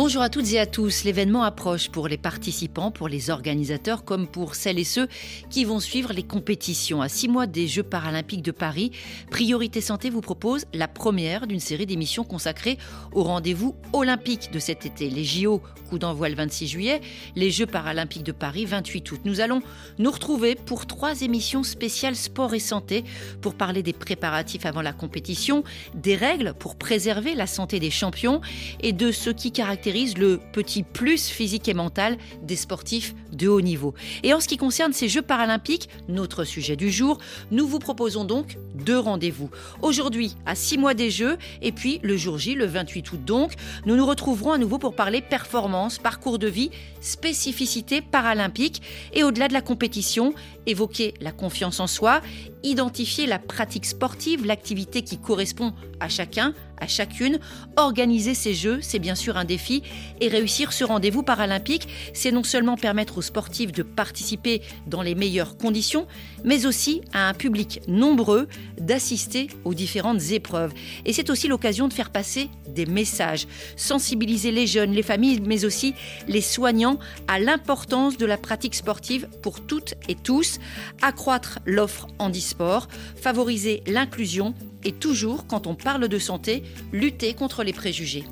Bonjour à toutes et à tous. L'événement approche pour les participants, pour les organisateurs, comme pour celles et ceux qui vont suivre les compétitions. À six mois des Jeux paralympiques de Paris, Priorité Santé vous propose la première d'une série d'émissions consacrées au rendez-vous olympique de cet été. Les JO, coup d'envoi le 26 juillet, les Jeux paralympiques de Paris, 28 août. Nous allons nous retrouver pour trois émissions spéciales sport et santé pour parler des préparatifs avant la compétition, des règles pour préserver la santé des champions et de ce qui caractérise le petit plus physique et mental des sportifs de haut niveau. Et en ce qui concerne ces Jeux paralympiques, notre sujet du jour, nous vous proposons donc deux rendez-vous. Aujourd'hui, à six mois des Jeux, et puis le jour J, le 28 août donc, nous nous retrouverons à nouveau pour parler performance, parcours de vie, spécificité paralympique et au-delà de la compétition, évoquer la confiance en soi, identifier la pratique sportive, l'activité qui correspond à chacun, à chacune. Organiser ces Jeux, c'est bien sûr un défi et réussir ce rendez-vous paralympique, c'est non seulement permettre aux sportifs de participer dans les meilleures conditions, mais aussi à un public nombreux d'assister aux différentes épreuves. Et c'est aussi l'occasion de faire passer des messages, sensibiliser les jeunes, les familles, mais aussi les soignants à l'importance de la pratique sportive pour toutes et tous, accroître l'offre handisport, favoriser l'inclusion et toujours, quand on parle de santé, lutter contre les préjugés.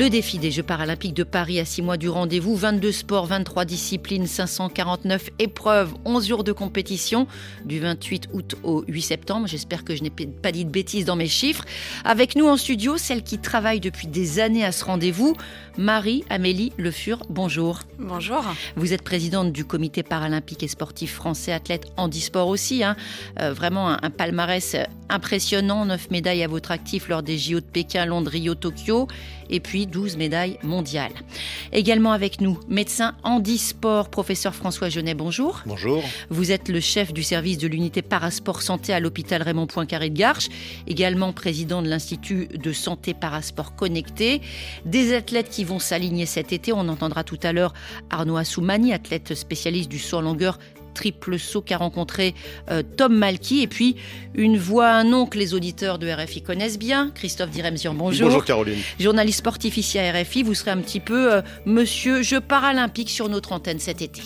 Le défi des Jeux paralympiques de Paris à 6 mois du rendez-vous, 22 sports, 23 disciplines, 549 épreuves, 11 jours de compétition du 28 août au 8 septembre. J'espère que je n'ai pas dit de bêtises dans mes chiffres. Avec nous en studio, celle qui travaille depuis des années à ce rendez-vous, Marie-Amélie Le Fur. Bonjour. Bonjour. Vous êtes présidente du comité paralympique et sportif français, athlète handisport aussi. Hein. Euh, vraiment un, un, palmarès impressionnant, 9 médailles à votre actif lors des JO de Pékin, Londres, Rio, Tokyo et puis 12 médailles mondiales. Également avec nous, médecin handisport, professeur François Genet, bonjour. Bonjour. Vous êtes le chef du service de l'unité parasport santé à l'hôpital Raymond Poincaré de Garches, également président de l'Institut de santé parasport connecté. Des athlètes qui vont s'aligner cet été, on entendra tout à l'heure Arnaud Assoumani, athlète spécialiste du saut en longueur triple saut qu'a rencontré euh, Tom Malky. Et puis, une voix, un nom que les auditeurs de RFI connaissent bien, Christophe Diremzian, bonjour. Bonjour Caroline. Journaliste sportif ici à RFI, vous serez un petit peu euh, monsieur Jeux paralympiques sur notre antenne cet été.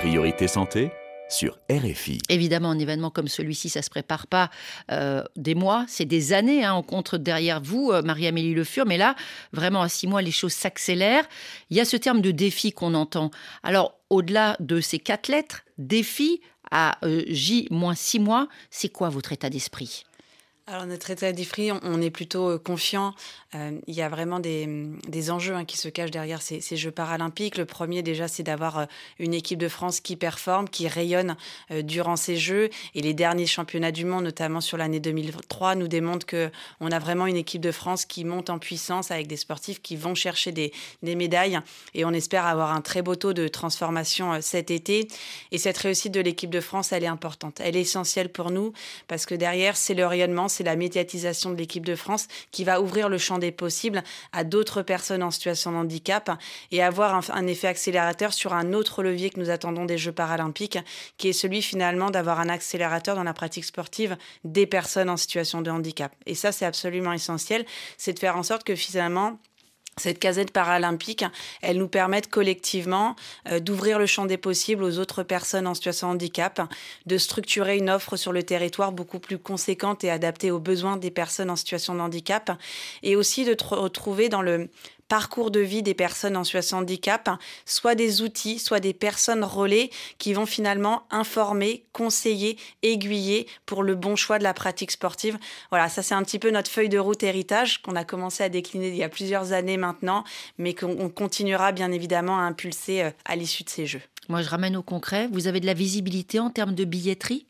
Priorité santé sur RFI. Évidemment, un événement comme celui-ci, ça se prépare pas euh, des mois, c'est des années. Hein, on compte derrière vous, euh, Marie-Amélie Le Fur, mais là, vraiment à six mois, les choses s'accélèrent. Il y a ce terme de défi qu'on entend. Alors, au-delà de ces quatre lettres, défi à euh, J moins six mois, c'est quoi votre état d'esprit? Alors notre état d'esprit, on est plutôt confiant. Euh, il y a vraiment des, des enjeux hein, qui se cachent derrière ces, ces, Jeux paralympiques. Le premier déjà, c'est d'avoir euh, une équipe de France qui performe, qui rayonne euh, durant ces Jeux. Et les derniers championnats du monde, notamment sur l'année 2003, nous démontrent que on a vraiment une équipe de France qui monte en puissance avec des sportifs qui vont chercher des médailles. Et on espère avoir un très beau taux de transformation cet été. Et cette réussite de l'équipe de France, elle est importante. Elle est essentielle pour nous parce que derrière, c'est le rayonnement c'est la médiatisation de l'équipe de France qui va ouvrir le champ des possibles à d'autres personnes en situation de handicap et avoir un, effet accélérateur sur un autre levier que nous attendons des Jeux paralympiques, qui est celui finalement d'avoir un accélérateur dans la pratique sportive des personnes en situation de handicap. Et ça, c'est absolument essentiel, c'est de faire en sorte que finalement, cette casette paralympique, elle nous permet collectivement euh, d'ouvrir le champ des possibles aux autres personnes en situation de handicap, de structurer une offre sur le territoire beaucoup plus conséquente et adaptée aux besoins des personnes en situation de handicap, et aussi de retrouver dans le parcours de vie des personnes en situation de handicap, soit des outils, soit des personnes relais qui vont finalement informer, conseiller, aiguiller pour le bon choix de la pratique sportive. Voilà, ça c'est un petit peu notre feuille de route héritage qu'on a commencé à décliner il y a plusieurs années maintenant, mais qu'on continuera bien évidemment à impulser euh, à l'issue de ces Jeux. Moi je ramène au concret, vous avez de la visibilité en termes de billetterie?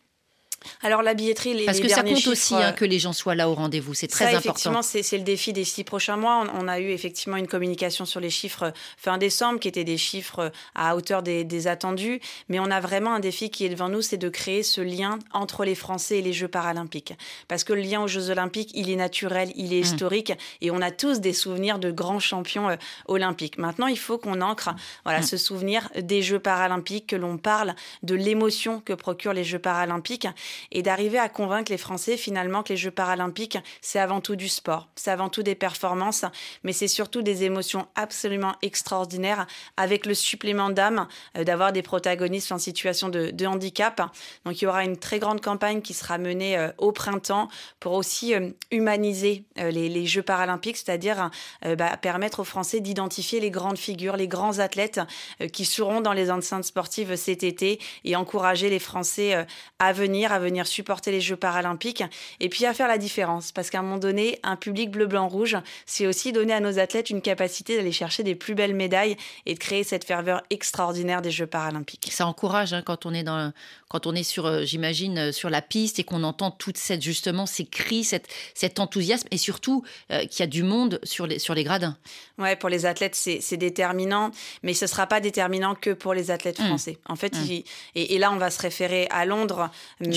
Alors la billetterie, les, Parce que ça compte aussi hein, que les gens soient là au rendez-vous, c'est très ça, important. Effectivement, c'est le défi des six prochains mois. On, a eu effectivement une communication sur les chiffres fin décembre qui étaient des chiffres à hauteur des, attendus, mais on a vraiment un défi qui est devant nous, c'est de créer ce lien entre les Français et les Jeux paralympiques. Parce que le lien aux Jeux olympiques, il est naturel, il est mmh. historique, et on a tous des souvenirs de grands champions euh, olympiques. Maintenant, il faut qu'on ancre voilà, mmh. ce souvenir des Jeux paralympiques, que l'on parle de l'émotion que procurent les Jeux paralympiques et d'arriver à convaincre les Français finalement que les Jeux paralympiques, c'est avant tout du sport, c'est avant tout des performances, mais c'est surtout des émotions absolument extraordinaires avec le supplément d'âme euh, d'avoir des protagonistes en situation de, handicap. Donc il y aura une très grande campagne qui sera menée euh, au printemps pour aussi euh, humaniser les, Jeux paralympiques, c'est-à-dire bah, permettre aux Français d'identifier les grandes figures, les grands athlètes qui seront dans les enceintes sportives cet été et encourager les Français à venir, à venir supporter les Jeux paralympiques et puis à faire la différence. Parce qu'à un moment donné, un public bleu, blanc, rouge, c'est aussi donner à nos athlètes une capacité d'aller chercher des plus belles médailles et de créer cette ferveur extraordinaire des Jeux paralympiques. Ça encourage hein, quand on est dans, quand on est sur, euh, j'imagine, euh, sur la piste et qu'on entend toute cette justement ces cris, cette, cet enthousiasme et surtout euh, qu'il y a du monde sur les, sur les gradins. Ouais, pour les athlètes, c'est déterminant, mais ce sera pas déterminant que pour les athlètes mmh. français. En fait, mmh. et, là, on va se référer à Londres.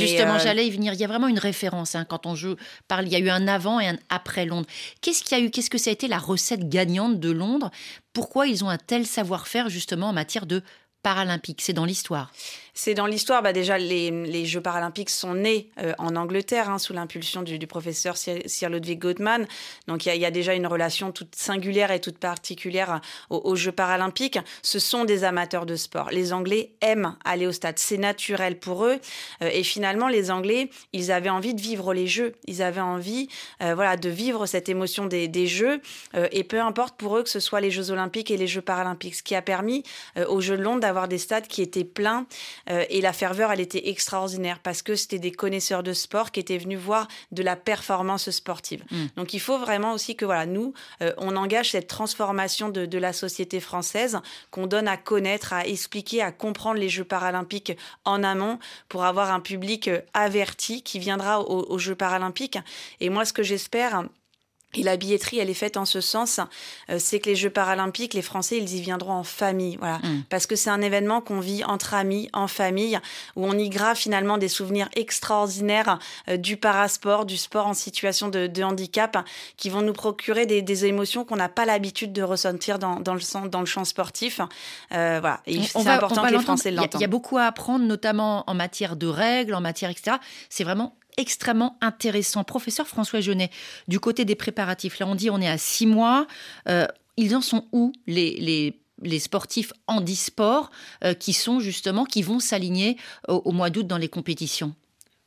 Justement, j'allais y venir. Il y a vraiment une référence hein, quand on joue, parle. Il y a eu un avant et un après Londres. Qu'est-ce qu'il y a eu Qu'est-ce que ça a été la recette gagnante de Londres? Pourquoi ils ont un tel savoir-faire justement en matière de paralympique C'est dans l'histoire. C'est dans l'histoire. Bah déjà, les, Jeux paralympiques sont nés euh, en Angleterre hein, sous l'impulsion du, professeur Sir, Ludwig Gottman. Donc il y, a déjà une relation toute singulière et toute particulière aux, Jeux paralympiques. Ce sont des amateurs de sport. Les Anglais aiment aller au stade. C'est naturel pour eux. Euh, et finalement, les Anglais, ils avaient envie de vivre les Jeux. Ils avaient envie, euh, voilà, de vivre cette émotion des, des Jeux. et peu importe pour eux que ce soit les Jeux olympiques et les Jeux paralympiques, ce qui a permis aux Jeux de Londres d'avoir des stades qui étaient pleins. Euh, et la ferveur, elle était extraordinaire parce que c'était des connaisseurs de sport qui étaient venus voir de la performance sportive. Mm. Donc il faut vraiment aussi que voilà, nous, euh, on engage cette transformation de, la société française, qu'on donne à connaître, à expliquer, à comprendre les Jeux paralympiques en amont pour avoir un public euh, averti qui viendra aux Jeux paralympiques. Et moi, ce que j'espère, et la billetterie, elle est faite en ce sens, euh, c'est que les Jeux paralympiques, les Français, ils y viendront en famille, voilà, mm. parce que c'est un événement qu'on vit entre amis, en famille, où on y grave finalement des souvenirs extraordinaires euh, du parasport, du sport en situation de, handicap, qui vont nous procurer des, émotions qu'on n'a pas l'habitude de ressentir dans, le, dans le champ sportif. Euh, voilà, c'est important que les Français l'entendent. Il y a beaucoup à apprendre, notamment en matière de règles, en matière etc. C'est vraiment extrêmement intéressant. Professeur François Genet, du côté des préparatifs, là on dit on est à six mois. Euh, ils en sont où les, les sportifs handisport euh, qui sont justement qui vont s'aligner au mois d'août dans les compétitions?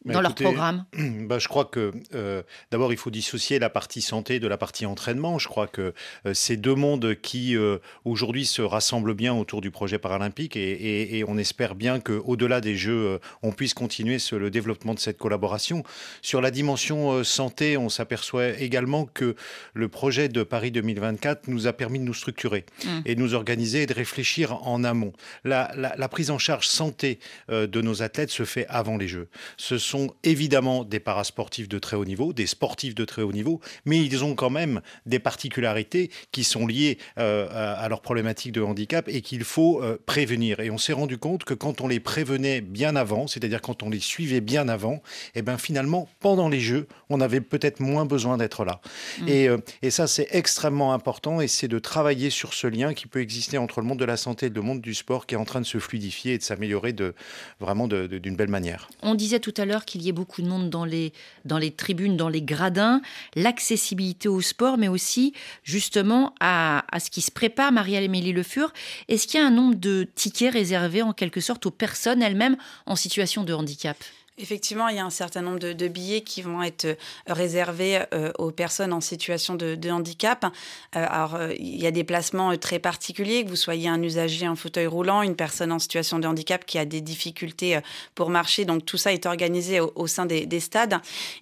Dans leur programme bah, Je crois que euh, d'abord, il faut dissocier la partie santé de la partie entraînement. Je crois que euh, ces deux mondes qui euh, aujourd'hui se rassemblent bien autour du projet paralympique et, et, on espère bien qu'au-delà des Jeux, on puisse continuer le développement de cette collaboration. Sur la dimension santé, on s'aperçoit également que le projet de Paris 2024 nous a permis de nous structurer mmh. et de nous organiser et de réfléchir en amont. La, la, la prise en charge santé de nos athlètes se fait avant les Jeux. Ce sont évidemment des parasportifs de très haut niveau, des sportifs de très haut niveau, mais ils ont quand même des particularités qui sont liées euh, à leurs problématiques de handicap et qu'il faut euh, prévenir. Et on s'est rendu compte que quand on les prévenait bien avant, c'est-à-dire quand on les suivait bien avant, et eh ben finalement, pendant les Jeux, on avait peut-être moins besoin d'être là. Mmh. Et, euh, et, ça, c'est extrêmement important et c'est de travailler sur ce lien qui peut exister entre le monde de la santé et le monde du sport qui est en train de se fluidifier et de s'améliorer de, vraiment d'une belle manière. On disait tout à l'heure qu'il y ait beaucoup de monde dans les, dans les tribunes, dans les gradins, l'accessibilité au sport, mais aussi justement à, à ce qui se prépare, Marie-Amélie Le Fur. Est-ce qu'il y a un nombre de tickets réservés en quelque sorte aux personnes elles-mêmes en situation de handicap? Effectivement, il y a un certain nombre de, billets qui vont être euh, réservés euh, aux personnes en situation de, handicap. Euh, alors, il y a des placements très particuliers, que vous soyez un usager en fauteuil roulant, une personne en situation de handicap qui a des difficultés pour marcher. Donc, tout ça est organisé au, sein des, stades.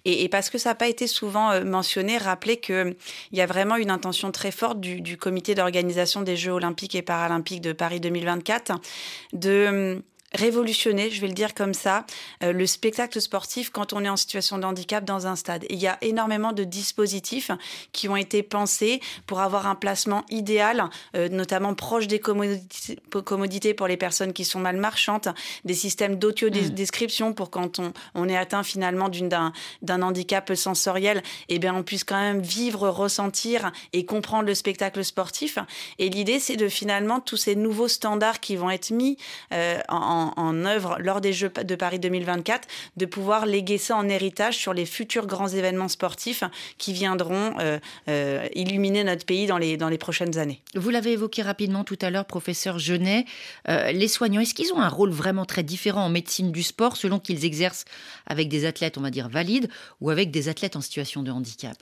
Et, parce que ça n'a pas été souvent mentionné, rappelez qu'il y a vraiment une intention très forte du, du comité d'organisation des Jeux olympiques et paralympiques de Paris 2024 de révolutionné, je vais le dire comme ça, euh, le spectacle sportif quand on est en situation de handicap dans un stade. il y a énormément de dispositifs qui ont été pensés pour avoir un placement idéal, euh, notamment proche des commodités, pour les personnes qui sont mal marchantes, des systèmes d'autio-description mm. pour quand on, on, est atteint finalement d'un handicap sensoriel, eh bien on puisse quand même vivre, ressentir et comprendre le spectacle sportif. Et l'idée, c'est de finalement tous ces nouveaux standards qui vont être mis euh, en en, œuvre lors des Jeux de Paris 2024, de pouvoir léguer ça en héritage sur les futurs grands événements sportifs qui viendront euh, euh, illuminer notre pays dans les, dans les prochaines années. Vous l'avez évoqué rapidement tout à l'heure, professeur Genet. Euh, les soignants, est-ce qu'ils ont un rôle vraiment très différent en médecine du sport selon qu'ils exercent avec des athlètes, on va dire, valides ou avec des athlètes en situation de handicap?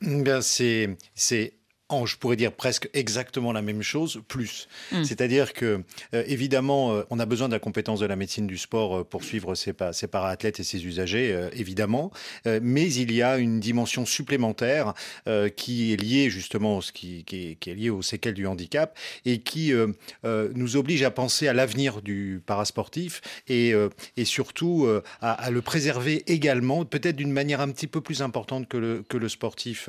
Bien, c'est je pourrais dire presque exactement la même chose, plus. Hmm. C'est-à-dire que, euh, évidemment, euh, on a besoin de la compétence de la médecine du sport euh, pour suivre ses, ses para-athlètes et ses usagers, évidemment. mais il y a une dimension supplémentaire qui est liée justement, ce qui, qui, est, liée aux séquelles du handicap et qui nous oblige à penser à l'avenir du parasportif et, et surtout à, à, le préserver également, peut-être d'une manière un petit peu plus importante que le, que le sportif,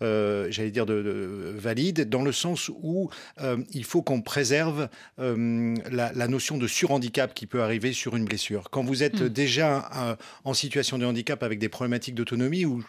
j'allais dire, de valide dans le sens où euh, il faut qu'on préserve euh, la, notion de surhandicap qui peut arriver sur une blessure. Quand vous êtes hmm. déjà euh, en situation de handicap avec des problématiques d'autonomie où,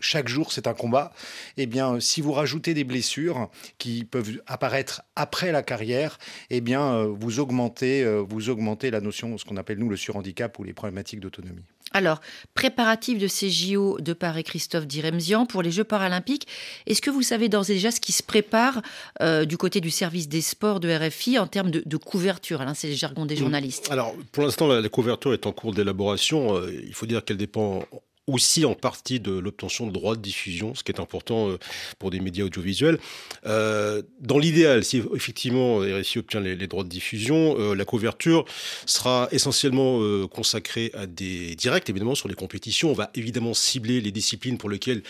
chaque jour c'est un combat, eh bien si vous rajoutez des blessures qui peuvent apparaître après la carrière, eh bien vous augmentez, vous augmentez la notion, ce qu'on appelle nous le surhandicap ou les problématiques d'autonomie. Alors, préparatif de ces JO de Paris Christophe Diremzian pour les Jeux paralympiques, est-ce que vous savez d'ores et déjà ce qui se prépare euh, du côté du service des sports de RFI en termes de, couverture? C'est le jargon des mm. journalistes. Alors, pour l'instant, la, couverture est en cours d'élaboration. Euh, il faut dire qu'elle dépend aussi en partie de l'obtention de droits de diffusion, ce qui est important euh, pour des médias audiovisuels. Euh, dans l'idéal, si effectivement RSI obtient les, droits de diffusion, euh, la couverture sera essentiellement consacrée à des directs, évidemment, sur les compétitions. On va évidemment cibler les disciplines pour lesquelles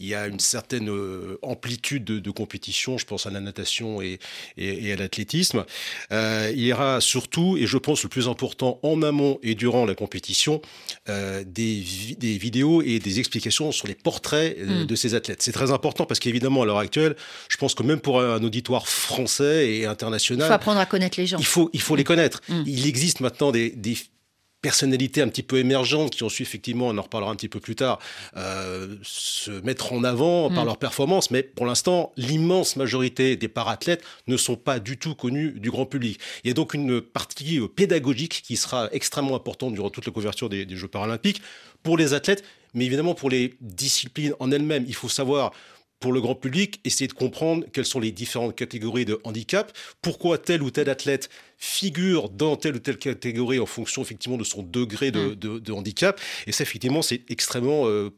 il y a une certaine euh, amplitude de, compétition, je pense à la natation et, à l'athlétisme. Euh, il y aura surtout, et je pense le plus important en amont et durant la compétition, euh, des, vidéos et des explications sur les portraits hmm. de ces athlètes. C'est très important parce qu'évidemment, à l'heure actuelle, je pense que même pour un auditoire français et international... Il faut apprendre à connaître les gens. Il faut, il faut les connaître. Hmm. Il existe maintenant des, des personnalités un petit peu émergentes qui ont su effectivement, on en reparlera un petit peu plus tard, euh, se mettre en avant par mm. leur performance. Mais pour l'instant, l'immense majorité des parathlètes ne sont pas du tout connus du grand public. Il y a donc une partie euh, pédagogique qui sera extrêmement importante durant toute la couverture des, des Jeux paralympiques pour les athlètes, mais évidemment pour les disciplines en elles-mêmes. Il faut savoir pour le grand public, essayer de comprendre quelles sont les différentes catégories de handicap, pourquoi tel ou tel athlète figure dans telle ou telle catégorie en fonction effectivement de son degré de, mm. handicap. Et ça, effectivement, c'est extrêmement euh,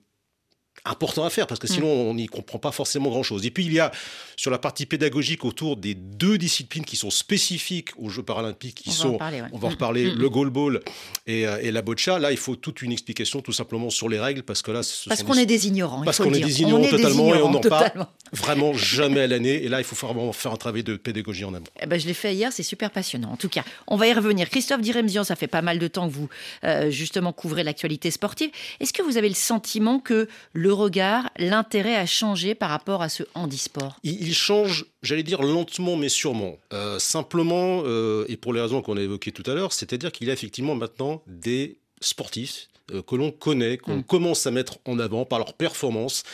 important à faire parce que mm. sinon on n'y comprend pas forcément grand chose. Et puis il y a sur la partie pédagogique autour des deux disciplines qui sont spécifiques aux Jeux paralympiques qui sont, on va en reparler, mm. mm, le goalball et, euh, et, la boccia. Là il faut toute une explication tout simplement sur les règles parce que là parce qu'on est des ignorants. Parce qu'on est des ignorants totalement et on n'en parle vraiment jamais à l'année. Et là il faut vraiment faire un travail de pédagogie en amont. Eh ben, je l'ai fait hier, c'est super passionnant. En tout cas, on va y revenir. Christophe Diremzian, ça fait pas mal de temps que vous euh, justement couvrez l'actualité sportive. Est-ce que vous avez le sentiment que le regard, l'intérêt a changé par rapport à ce handisport il, change, j'allais dire lentement mais sûrement. Euh, simplement, euh, et pour les raisons qu'on a évoquées tout à l'heure, c'est-à-dire qu'il y a effectivement maintenant des sportifs euh, que l'on connaît, qu'on mm. commence à mettre en avant par leur performance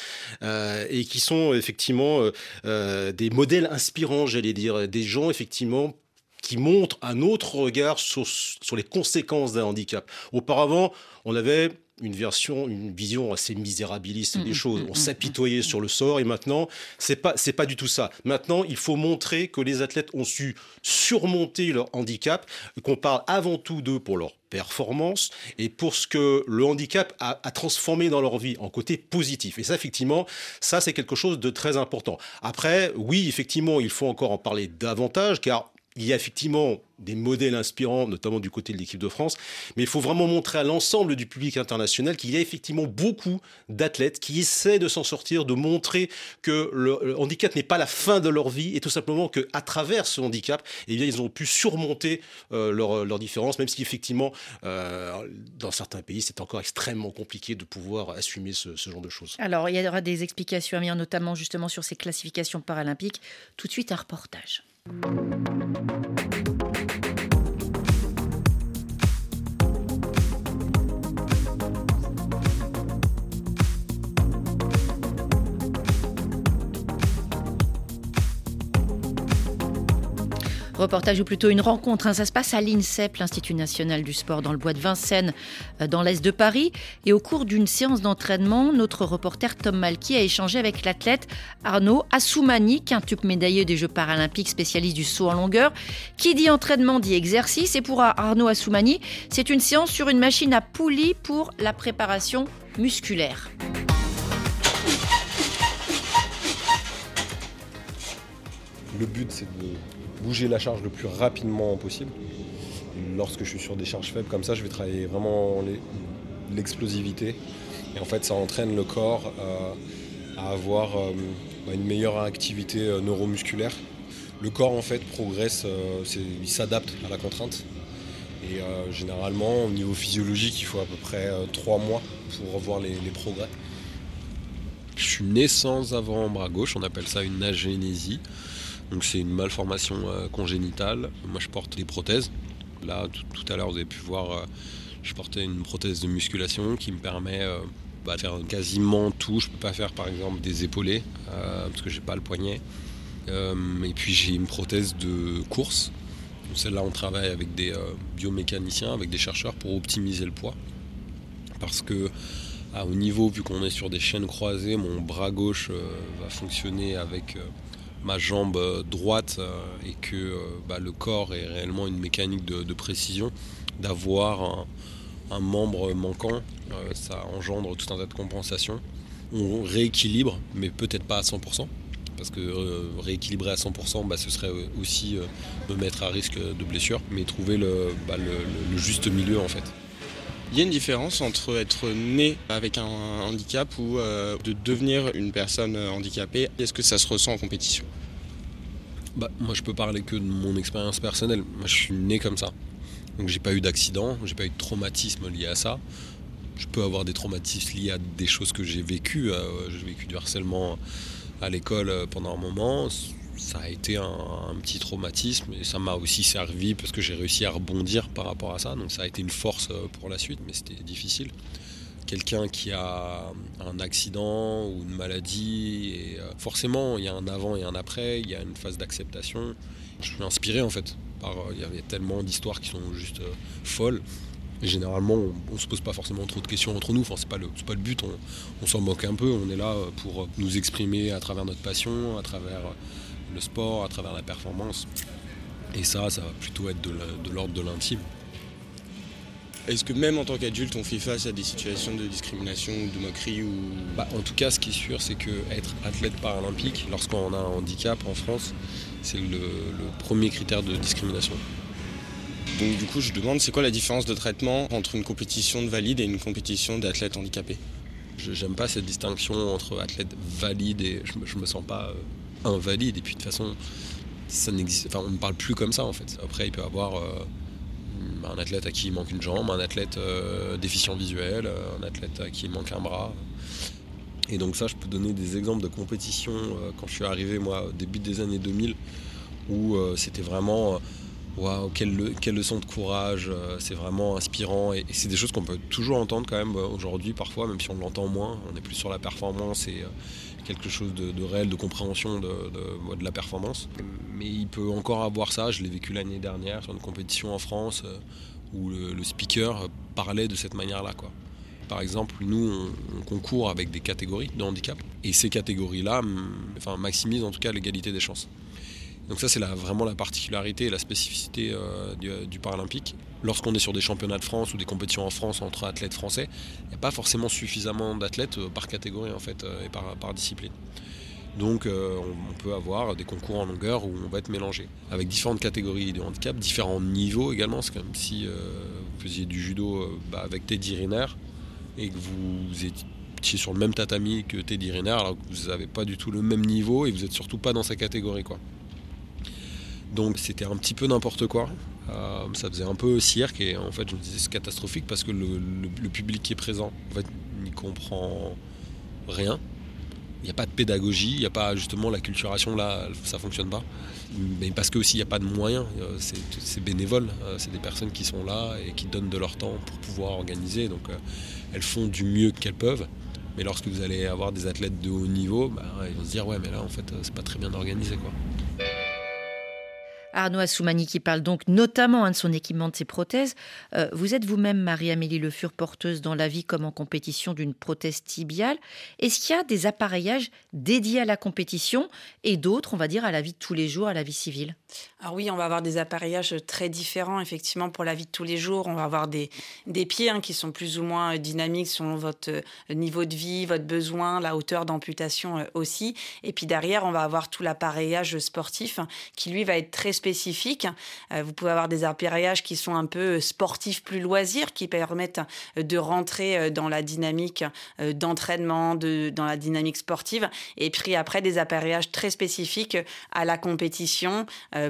et qui sont effectivement des modèles inspirants, j'allais dire, des gens effectivement qui montrent un autre regard sur, sur les conséquences d'un handicap. Auparavant, on avait une version, une vision assez misérabiliste des mm, choses. Mm, On mm, s'apitoyait sur le sort et maintenant, c'est pas, c'est pas du tout ça. Maintenant, il faut montrer que les athlètes ont su surmonter leur handicap, qu'on parle avant tout d'eux pour leur performance et pour ce que le handicap a, a, transformé dans leur vie en côté positif. Et ça, effectivement, ça, c'est quelque chose de très important. Après, oui, effectivement, il faut encore en parler davantage car il y a effectivement des modèles inspirants, notamment du côté de l'équipe de France, mais il faut vraiment montrer à l'ensemble du public international qu'il y a effectivement beaucoup d'athlètes qui essaient de s'en sortir, de montrer que le handicap n'est pas la fin de leur vie et tout simplement qu'à travers ce handicap, eh bien, ils ont pu surmonter leurs différences, même si effectivement, euh, dans certains pays, c'est encore extrêmement compliqué de pouvoir assumer ce, ce, genre de choses. Alors, il y aura des explications à venir, notamment justement sur ces classifications paralympiques. Tout de suite, un reportage. Thank you. Reportage ou plutôt une rencontre. Hein. Ça se passe à l'INSEP, l'Institut national du sport, dans le bois de Vincennes, euh, dans l'est de Paris. Et au cours d'une séance d'entraînement, notre reporter Tom Malky a échangé avec l'athlète Arnaud Assoumani, quintuple médaillé des Jeux paralympiques, spécialiste du saut en longueur. Qui dit entraînement dit exercice. Et pour Arnaud Assoumani, c'est une séance sur une machine à poulies pour la préparation musculaire. Le but, c'est de bouger la charge le plus rapidement possible. Lorsque je suis sur des charges faibles comme ça, je vais travailler vraiment l'explosivité. Et en fait, ça entraîne le corps euh, à avoir euh, une meilleure activité euh, neuromusculaire. Le corps, en fait, progresse, il s'adapte à la contrainte. Et généralement, au niveau physiologique, il faut à peu près trois mois pour revoir les, les progrès. Je suis né sans avant-bras gauche, on appelle ça une agénésie. Donc c'est une malformation euh, congénitale. Moi je porte des prothèses. Là tout, à l'heure vous avez pu voir, euh, je portais une prothèse de musculation qui me permet euh, bah, de faire quasiment tout. Je peux pas faire par exemple des épaulés parce que j'ai pas le poignet. et puis j'ai une prothèse de course. Celle-là on travaille avec des biomécaniciens, avec des chercheurs pour optimiser le poids. Parce que ah, au niveau, vu qu'on est sur des chaînes croisées, mon bras gauche va fonctionner avec ma jambe euh, droite euh, et que euh, bah, le corps est réellement une mécanique de, précision, d'avoir un, membre manquant, ça engendre tout un tas de compensations. On rééquilibre, mais peut-être pas à 100%, parce que rééquilibrer à 100%, bah, ce serait aussi me mettre à risque de blessure, mais trouver bah, le, le juste milieu en fait. Il y a une différence entre être né avec un handicap ou euh, de devenir une personne handicapée. Est-ce que ça se ressent en compétition? Bah, Moi, je peux parler que de mon expérience personnelle. Moi, je suis né comme ça. Donc, j'ai pas eu d'accident, j'ai pas eu de traumatisme lié à ça. Je peux avoir des traumatismes liés à des choses que j'ai vécues. Euh, j'ai vécu du harcèlement à l'école euh, pendant un moment ça a été un, petit traumatisme et ça m'a aussi servi parce que j'ai réussi à rebondir par rapport à ça. Donc ça a été une force euh, pour la suite, mais c'était difficile. Quelqu'un qui a un accident ou une maladie, et euh, forcément il y a un avant et un après, il y a une phase d'acceptation. Je suis inspiré en fait. Euh, il y avait tellement d'histoires qui sont juste folles. Généralement, on ne se pose pas forcément trop de questions entre nous. Enfin, c'est pas le, pas le but. On s'en moque un peu. On est là pour nous exprimer à travers notre passion, à travers le sport, à travers la performance. Et ça, ça va plutôt être de l'ordre de l'intime. Est-ce que même en tant qu'adulte, on fait face à des situations de discrimination ou de moquerie ou... Bah, en tout cas, ce qui est sûr, c'est qu'être athlète paralympique, lorsqu'on a un handicap en France, c'est le, premier critère de discrimination. Donc du coup, je demande, c'est quoi la différence de traitement entre une compétition de valide et une compétition d'athlète handicapé? J'aime pas cette distinction entre athlète valide et je, je me sens pas... Invalide. Et puis de toute façon, ça n'existe. Enfin, on ne parle plus comme ça en fait. Après, il peut y avoir euh, un athlète à qui il manque une jambe, un athlète euh, déficient visuel, euh, un athlète à qui il manque un bras. Et donc ça, je peux donner des exemples de compétition quand je suis arrivé moi au début des années 2000 où c'était vraiment waouh quelle, quelle, leçon de courage, c'est vraiment inspirant et, c'est des choses qu'on peut toujours entendre quand même aujourd'hui parfois, même si on l'entend moins, on est plus sur la performance et quelque chose de, réel, de compréhension de, la performance. Mais il peut encore avoir ça, je l'ai vécu l'année dernière sur une compétition en France euh, où le, speaker parlait de cette manière-là. Quoi. Par exemple, nous, on, concourt avec des catégories de handicap et ces catégories-là enfin, maximisent en tout cas l'égalité des chances. Donc ça, c'est vraiment la particularité et la spécificité euh, du, paralympique. Lorsqu'on est sur des championnats de France ou des compétitions en France entre athlètes français, il n'y a pas forcément suffisamment d'athlètes euh, par catégorie en fait euh, et par, discipline. Donc on, peut avoir des concours en longueur où on va être mélangé, avec différentes catégories de handicap, différents niveaux également. C'est comme si vous faisiez du judo bah, avec Teddy Riner et que vous étiez sur le même tatami que Teddy Riner, alors que vous n'avez pas du tout le même niveau et vous n'êtes surtout pas dans sa catégorie. quoi. Donc c'était un petit peu n'importe quoi. Euh, ça faisait un peu cirque et en fait je me disais c'est catastrophique parce que le, public qui est présent en fait n'y comprend rien. Il n'y a pas de pédagogie, il n'y a pas justement la culturation là, ça fonctionne pas. Mais parce que aussi il n'y a pas de moyens, euh, c'est bénévole, euh, c'est des personnes qui sont là et qui donnent de leur temps pour pouvoir organiser. Donc elles font du mieux qu'elles peuvent. Mais lorsque vous allez avoir des athlètes de haut niveau, bah, ils vont se dire ouais mais là en fait c'est pas très bien organisé quoi. Arnaud Assoumani qui parle donc notamment hein, de son équipement de ses prothèses. Euh, vous êtes vous-même, Marie-Amélie Le Fur, porteuse dans la vie comme en compétition d'une prothèse tibiale. Est-ce qu'il y a des appareillages dédiés à la compétition et d'autres, on va dire, à la vie de tous les jours, à la vie civile? Alors oui, on va avoir des appareillages très différents, effectivement, pour la vie de tous les jours. On va avoir des, des pieds hein, qui sont plus ou moins euh, dynamiques selon votre euh, niveau de vie, votre besoin, la hauteur d'amputation aussi. Et puis derrière, on va avoir tout l'appareillage sportif qui, lui, va être très spécifiques. Euh, vous pouvez avoir des appareillages qui sont un peu sportifs, plus loisirs, qui permettent de rentrer euh, dans la dynamique euh, d'entraînement, de, dans la dynamique sportive. Et puis après, des appareillages très spécifiques à la compétition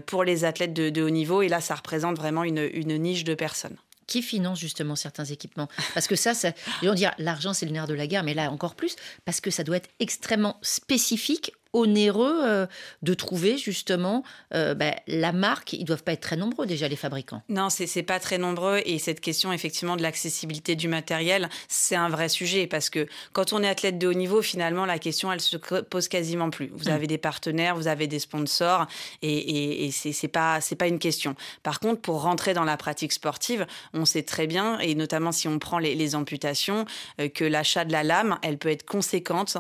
pour les athlètes de, haut niveau. Et là, ça représente vraiment une, une niche de personnes qui finance justement certains équipements? Parce que ça, ça on dire l'argent c'est le nerf de la guerre, mais là encore plus, parce que ça doit être extrêmement spécifique onéreux euh, de trouver justement euh, ben, la marque. Ils doivent pas être très nombreux déjà les fabricants. Non, c'est n'est pas très nombreux et cette question effectivement de l'accessibilité du matériel, c'est un vrai sujet parce que quand on est athlète de haut niveau, finalement la question elle se pose quasiment plus. Vous mm. avez des partenaires, vous avez des sponsors et, et, et c'est pas c'est pas une question. Par contre, pour rentrer dans la pratique sportive, on sait très bien et notamment si on prend les, amputations euh, que l'achat de la lame, elle peut être conséquente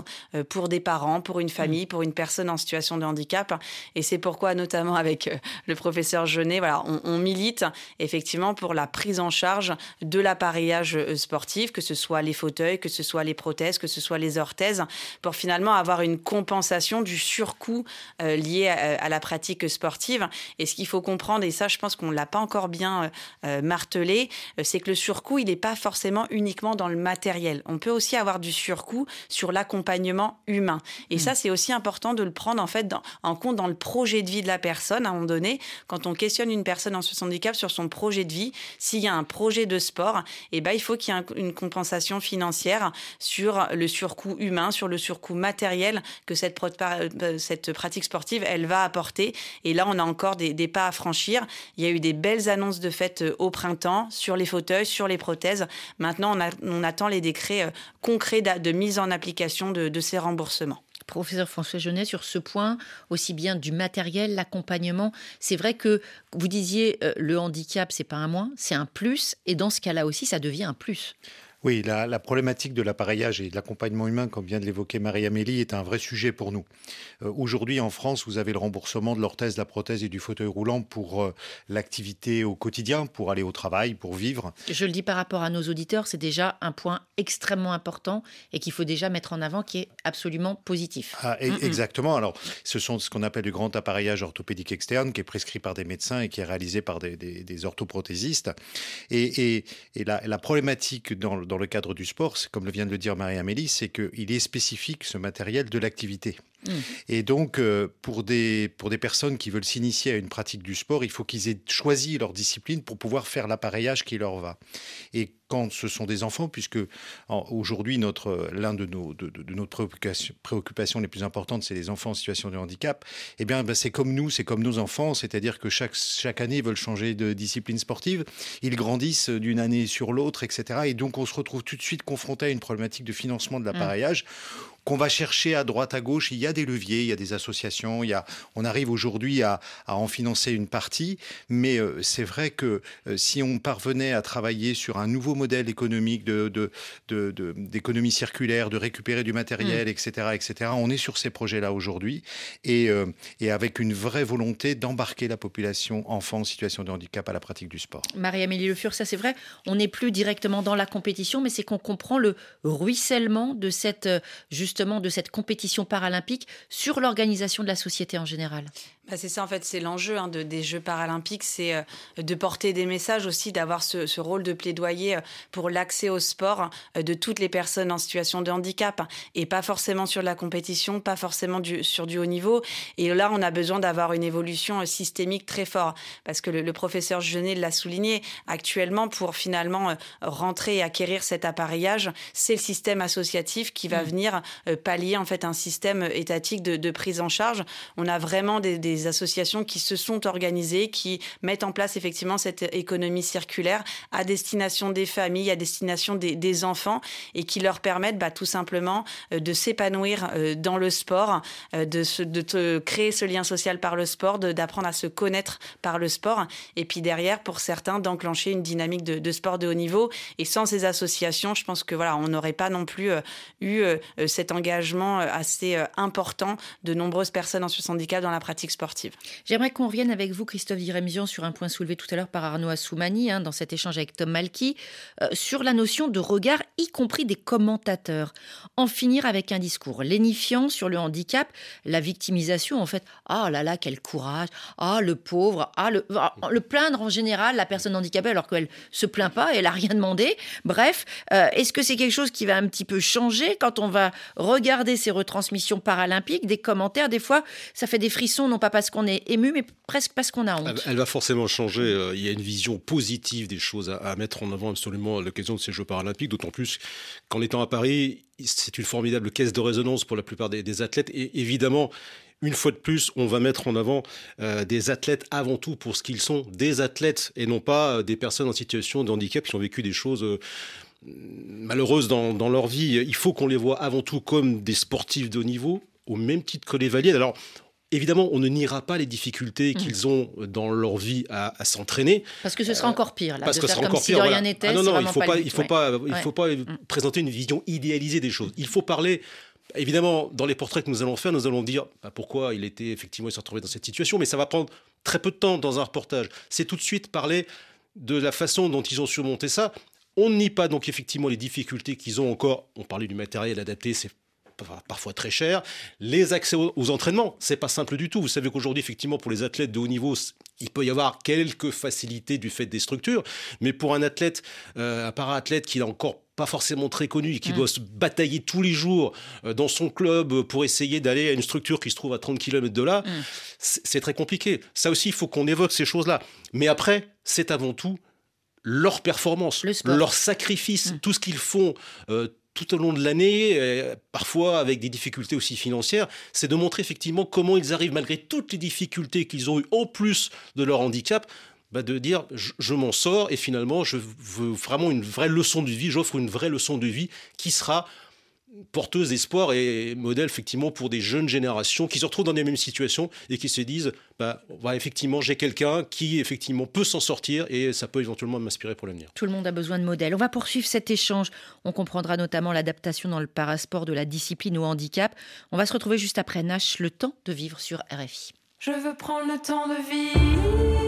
pour des parents, pour une famille, mm. pour une personne en situation de handicap. Et c'est pourquoi, notamment avec euh, le professeur Jeunet, voilà, on, milite effectivement pour la prise en charge de l'appareillage euh, sportif, que ce soit les fauteuils, que ce soit les prothèses, que ce soit les orthèses, pour finalement avoir une compensation du surcoût euh, lié à, la pratique sportive. Et ce qu'il faut comprendre, et ça je pense qu'on ne l'a pas encore bien martelé, c'est que le surcoût, il n'est pas forcément uniquement dans le matériel. On peut aussi avoir du surcoût sur l'accompagnement humain. Et mmh. ça, c'est aussi important important de le prendre en fait en compte dans le projet de vie de la personne. À un moment donné, quand on questionne une personne en situation de handicap sur son projet de vie, s'il y a un projet de sport, eh ben, il faut qu'il y ait une compensation financière sur le surcoût humain, sur le surcoût matériel que cette, euh, pratique sportive, elle va apporter. Et là, on a encore des, pas à franchir. Il y a eu des belles annonces de fait euh, au printemps sur les fauteuils, sur les prothèses. Maintenant, on, attend les décrets euh, concrets de, mise en application de ces remboursements professeur François Genet sur ce point, aussi bien du matériel, l'accompagnement. C'est vrai que vous disiez euh, le handicap, c'est pas un moins, c'est un plus, et dans ce cas-là aussi, ça devient un plus. Oui, la, problématique de l'appareillage et de l'accompagnement humain, comme vient de l'évoquer Marie-Amélie, est un vrai sujet pour nous. Euh, aujourd'hui, en France, vous avez le remboursement de l'orthèse, de la prothèse et du fauteuil roulant pour euh, l'activité au quotidien, pour aller au travail, pour vivre. Je le dis par rapport à nos auditeurs, c'est déjà un point extrêmement important et qu'il faut déjà mettre en avant, qui est absolument positif. Ah, exactement. Alors, ce sont ce qu'on appelle du grand appareillage orthopédique externe, qui est prescrit par des médecins et qui est réalisé par des, orthoprothésistes. Et, la, problématique dans dans le cadre du sport, comme le vient de le dire Marie-Amélie, c'est qu'il est spécifique, ce matériel, de l'activité. Mm. Et donc, euh, pour, des, pour des personnes qui veulent s'initier à une pratique du sport, il faut qu'ils aient choisi leur discipline pour pouvoir faire l'appareillage qui leur va. Et quand ce sont des enfants, puisque aujourd'hui, notre, l'un de nos, de, préoccupations, les plus importantes, c'est les enfants en situation de handicap, eh bien, ben, c'est comme nous, c'est comme nos enfants, c'est-à-dire que chaque, chaque année, ils veulent changer de discipline sportive, ils grandissent d'une année sur l'autre, etc. Et donc, on se retrouve tout de suite confronté à une problématique de financement de l'appareillage qu'on va chercher à droite, à gauche. Il y a des leviers, il y a des associations. Il y a, on arrive aujourd'hui à, en financer une partie, mais euh, c'est vrai que euh, si on parvenait à travailler sur un nouveau modèle économique de, d'économie circulaire, de récupérer du matériel, etc., mm. etc., on est sur ces projets-là aujourd'hui et, euh, et avec une vraie volonté d'embarquer la population enfant en situation de handicap à la pratique du sport. Marie-Amélie Le Fur, ça c'est vrai, on n'est plus directement dans la compétition, mais c'est qu'on comprend le ruissellement de cette juste de cette compétition paralympique sur l'organisation de la société en général? Bah, c'est ça en fait, c'est l'enjeu hein, de, des Jeux paralympiques, c'est euh, de porter des messages aussi, d'avoir ce, ce, rôle de plaidoyer euh, pour l'accès au sport euh, de toutes les personnes en situation de handicap et pas forcément sur la compétition, pas forcément du, sur du haut niveau. Et là, on a besoin d'avoir une évolution systémique très forte parce que le, le professeur Genet l'a souligné. Actuellement, pour finalement rentrer et acquérir cet appareillage, c'est le système associatif qui va mmh. venir pallier en fait un système étatique de, de prise en charge. On a vraiment des, des associations qui se sont organisées, qui mettent en place effectivement cette économie circulaire à destination des familles, à destination des, des enfants et qui leur permettent bah, tout simplement euh, de s'épanouir euh, dans le sport, euh, de, te créer ce lien social par le sport, d'apprendre à se connaître par le sport et puis derrière pour certains d'enclencher une dynamique de, sport de haut niveau. Et sans ces associations je pense que voilà on n'aurait pas non plus eu cet engagement assez important de nombreuses personnes en ce handicap dans la pratique sportive J'aimerais qu'on revienne avec vous, Christophe Virémian, sur un point soulevé tout à l'heure par Arnaud Assoumani, hein, dans cet échange avec Tom Malky, euh, sur la notion de regard, y compris des commentateurs. En finir avec un discours lénifiant sur le handicap, la victimisation, en fait. Ah là là, quel courage Ah, le pauvre Ah, le, ah, le plaindre en général, la personne handicapée, alors qu'elle se plaint pas, elle a rien demandé. Bref, euh, est-ce que c'est quelque chose qui va un petit peu changer quand on va regarder ces retransmissions paralympiques Des commentaires, des fois, ça fait des frissons, non pas parce qu'on est ému, mais presque parce qu'on a honte. Elle, va forcément changer. Euh, il y a une vision positive des choses à, mettre en avant absolument à l'occasion de ces Jeux paralympiques, d'autant plus qu'en étant à Paris, c'est une formidable caisse de résonance pour la plupart des, athlètes. Et évidemment, une fois de plus, on va mettre en avant euh, des athlètes avant tout pour ce qu'ils sont, des athlètes et non pas euh, des personnes en situation de handicap qui ont vécu des choses malheureuses dans, dans, leur vie. Il faut qu'on les voit avant tout comme des sportifs de haut niveau, au même titre que les valides. Alors, Évidemment, on ne niera pas les difficultés mmh. qu'ils ont dans leur vie à, s'entraîner. Parce que ce sera encore pire. Là, parce que ce sera encore pire. rien n'était. Ah non, non, il ne faut pas, il faut pas, il faut pas mmh. présenter une vision idéalisée des choses. Il faut parler. Évidemment, dans les portraits que nous allons faire, nous allons dire bah, pourquoi il était effectivement, il s'est retrouvé dans cette situation, mais ça va prendre très peu de temps dans un reportage. C'est tout de suite parler de la façon dont ils ont surmonté ça. On ne nie pas donc effectivement les difficultés qu'ils ont encore. On parlait du matériel adapté, c'est parfois très cher. Les accès aux, entraînements, c'est pas simple du tout. Vous savez qu'aujourd'hui, effectivement, pour les athlètes de haut niveau, il peut y avoir quelques facilités du fait des structures, mais pour un athlète, euh, un para-athlète qui n'a encore pas forcément très connu et qui mm. doit se batailler tous les jours euh, dans son club pour essayer d'aller à une structure qui se trouve à 30 km de là, mm. c'est très compliqué. Ça aussi, il faut qu'on évoque ces choses-là. Mais après, c'est avant tout leur performance, leur sacrifice, mm. tout ce qu'ils font, euh, tout au long de l'année, euh, parfois avec des difficultés aussi financières, c'est de montrer effectivement comment ils arrivent, malgré toutes les difficultés qu'ils ont eues, en plus de leur handicap, bah de dire je, m'en sors et finalement je veux vraiment une vraie leçon de vie, j'offre une vraie leçon de vie qui sera porteuse d'espoir et modèle effectivement pour des jeunes générations qui se retrouvent dans les mêmes situations et qui se disent bah, effectivement j'ai quelqu'un qui effectivement peut s'en sortir et ça peut éventuellement m'inspirer pour l'avenir. Tout le monde a besoin de modèles. On va poursuivre cet échange. On comprendra notamment l'adaptation dans le parasport de la discipline au handicap. On va se retrouver juste après Nash, le temps de vivre sur RFI. Je veux prendre le temps de vivre,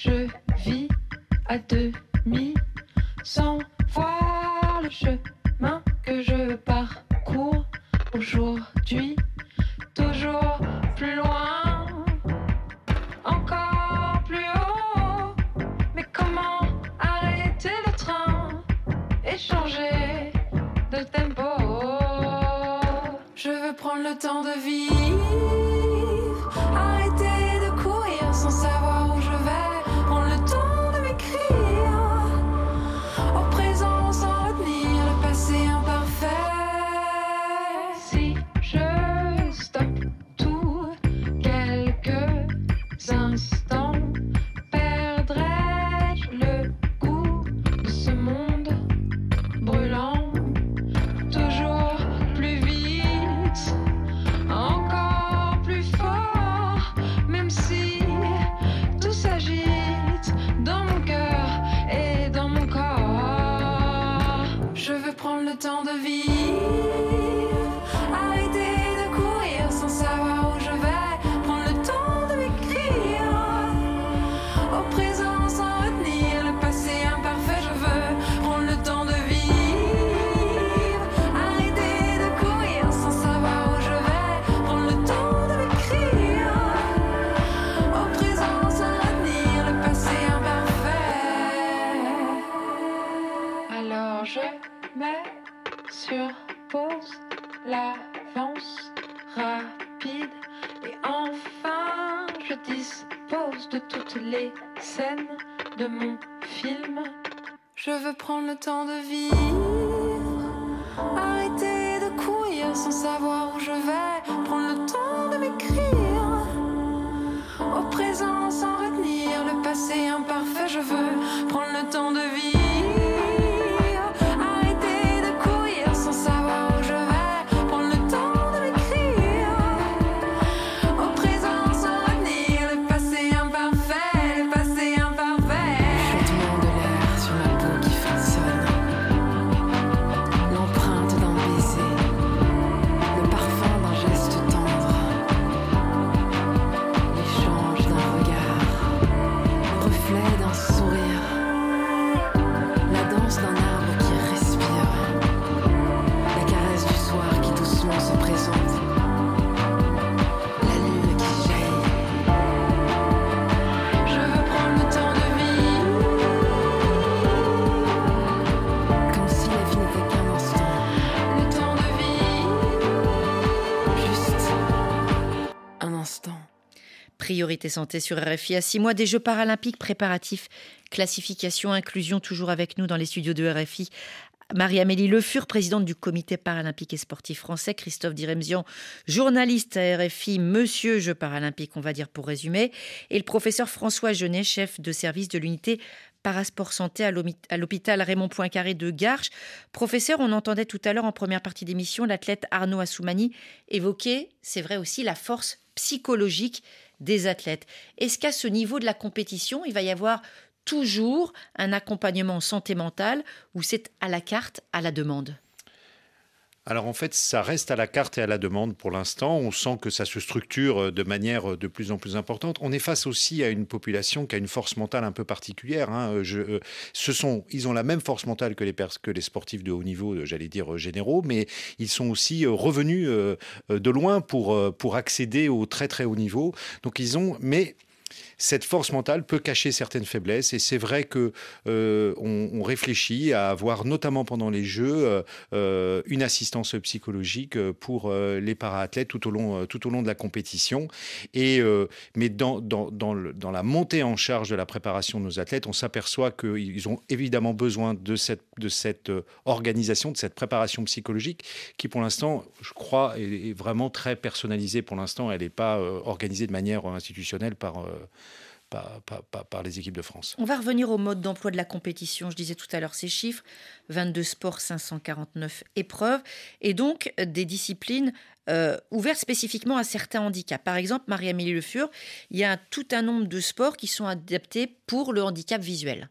je vis à demi sans voir le chemin que je parcours aujourd'hui, toujours plus loin, encore plus haut. Mais comment arrêter le train et changer de tempo? Je veux prendre le temps de vivre, Priorité santé sur RFI à six mois des Jeux paralympiques préparatifs, classification, inclusion, toujours avec nous dans les studios de RFI. Marie-Amélie Le Fur, présidente du comité paralympique et sportif français, Christophe Diremzian, journaliste à RFI, monsieur Jeux paralympiques, on va dire pour résumer, et le professeur François Genet, chef de service de l'unité Parasport Santé à l'hôpital Raymond Poincaré de Garches. Professeur, on entendait tout à l'heure en première partie d'émission l'athlète Arnaud Assoumani évoquer, c'est vrai aussi, la force psychologique des athlètes. Est-ce qu'à ce niveau de la compétition, il va y avoir toujours un accompagnement en santé mentale ou c'est à la carte, à la demande? Alors en fait, ça reste à la carte et à la demande pour l'instant. On sent que ça se structure euh, de manière de plus en plus importante. On est face aussi à une population qui a une force mentale un peu particulière. hein. Euh, euh, ils ont la même force mentale que les, sportifs de haut niveau, euh, j'allais dire euh, généraux, mais ils sont aussi euh, revenus euh, euh, de loin pour, euh, pour accéder au très très haut niveau. Donc ils ont, mais cette force mentale peut cacher certaines faiblesses. Et c'est vrai que euh, on, réfléchit à avoir notamment pendant les Jeux euh, euh, une assistance psychologique pour les para-athlètes tout au long tout au long de la compétition. Et mais dans dans, dans, la montée en charge de la préparation de nos athlètes on s'aperçoit qu'ils ont évidemment besoin de cette de cette organisation de cette préparation psychologique qui pour l'instant je crois est, vraiment très personnalisée pour l'instant. Elle n'est pas organisée de manière institutionnelle par par, par- les équipes de France. On va revenir au mode d'emploi de la compétition. Je disais tout à l'heure ces chiffres 22 sports, 549 épreuves, et donc des disciplines euh, ouvertes spécifiquement à certains handicaps. Par exemple, Marie-Amélie Le Fur, il y a tout un nombre de sports qui sont adaptés pour le handicap visuel.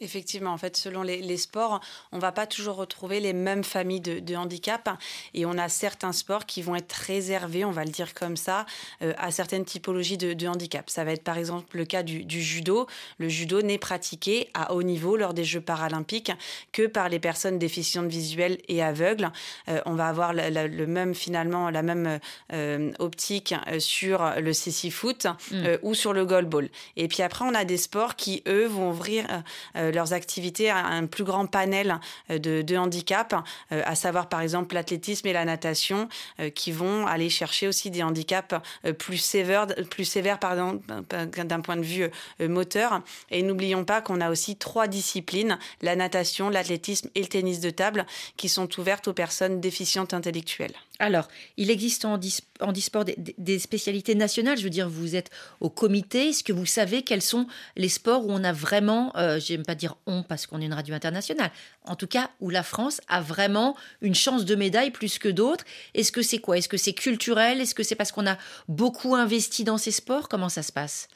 Effectivement, en fait, selon les, les sports, on va pas toujours retrouver les mêmes familles de, de handicap. Et on a certains sports qui vont être réservés, on va le dire comme ça, euh, à certaines typologies de, de handicap. Ça va être par exemple le cas du, du judo. Le judo n'est pratiqué à haut niveau lors des Jeux paralympiques que par les personnes déficientes visuelles et aveugles. Euh, on va avoir le, le- le même, finalement, la même euh, optique sur le CC foot euh, ou sur le goalball. Et puis après, on a des sports qui, eux, vont ouvrir leurs activités à un plus grand panel euh, de, handicaps, euh, à savoir par exemple l'athlétisme et la natation, euh, qui vont aller chercher aussi des handicaps euh, plus sévères, plus sévères d'un point de vue euh, moteur. Et n'oublions pas qu'on a aussi trois disciplines, la natation, l'athlétisme et le tennis de table, qui sont ouvertes aux personnes déficientes intellectuelles. Alors, il existe en, dis- en disport des, des spécialités nationales. Je veux dire, vous êtes au comité. Est-ce que vous savez quels sont les sports où on a vraiment, euh, j'aime pas dire on parce qu'on est une radio internationale, en tout cas où la France a vraiment une chance de médaille plus que d'autres Est-ce que c'est quoi? Est-ce que c'est culturel? Est-ce que c'est parce qu'on a beaucoup investi dans ces sports? Comment ça se passe?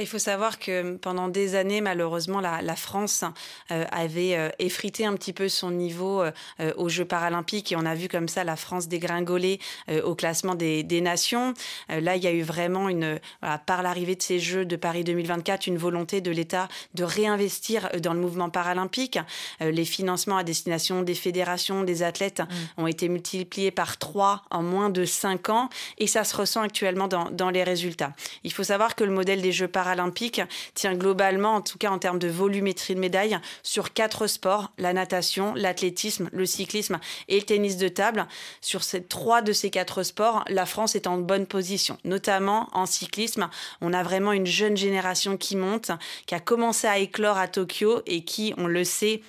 Il faut savoir que pendant des années, malheureusement, la, la France euh, avait euh, effrité un petit peu son niveau euh, euh, aux Jeux paralympiques et on a vu comme ça la France dégringoler euh, au classement des, des nations. Euh, là, il y a eu vraiment une, voilà, par l'arrivée de ces Jeux de Paris 2024, une volonté de l'État de réinvestir euh, dans le mouvement paralympique. Euh, les financements à destination des fédérations, des athlètes ont été multipliés par trois en moins de cinq ans et ça se ressent actuellement dans, dans les résultats. Il faut savoir que le modèle des Jeux paralympiques paralympiques tient globalement, en tout cas en termes de volumétrie de médailles, sur quatre sports la natation, l'athlétisme, le cyclisme et le tennis de table. Sur ces trois de ces quatre sports, la France est en bonne position, notamment en cyclisme. On a vraiment une jeune génération qui monte, qui a commencé à éclore à Tokyo et qui, on le sait,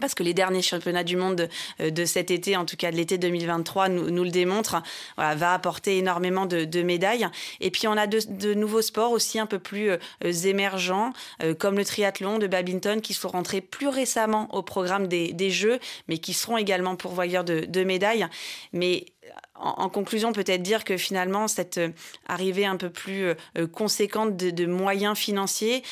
parce que les derniers championnats du monde de, cet été, en tout cas de l'été 2023, nous, le démontrent, va apporter énormément de, médailles. Et puis on a de, nouveaux sports aussi un peu plus euh, émergents, euh, comme le triathlon, de badminton, qui sont rentrés plus récemment au programme des, des Jeux, mais qui seront également pourvoyeurs de, médailles. Mais en, conclusion, peut-être dire que finalement, cette euh, arrivée un peu plus euh, euh, conséquente de, moyens financiers,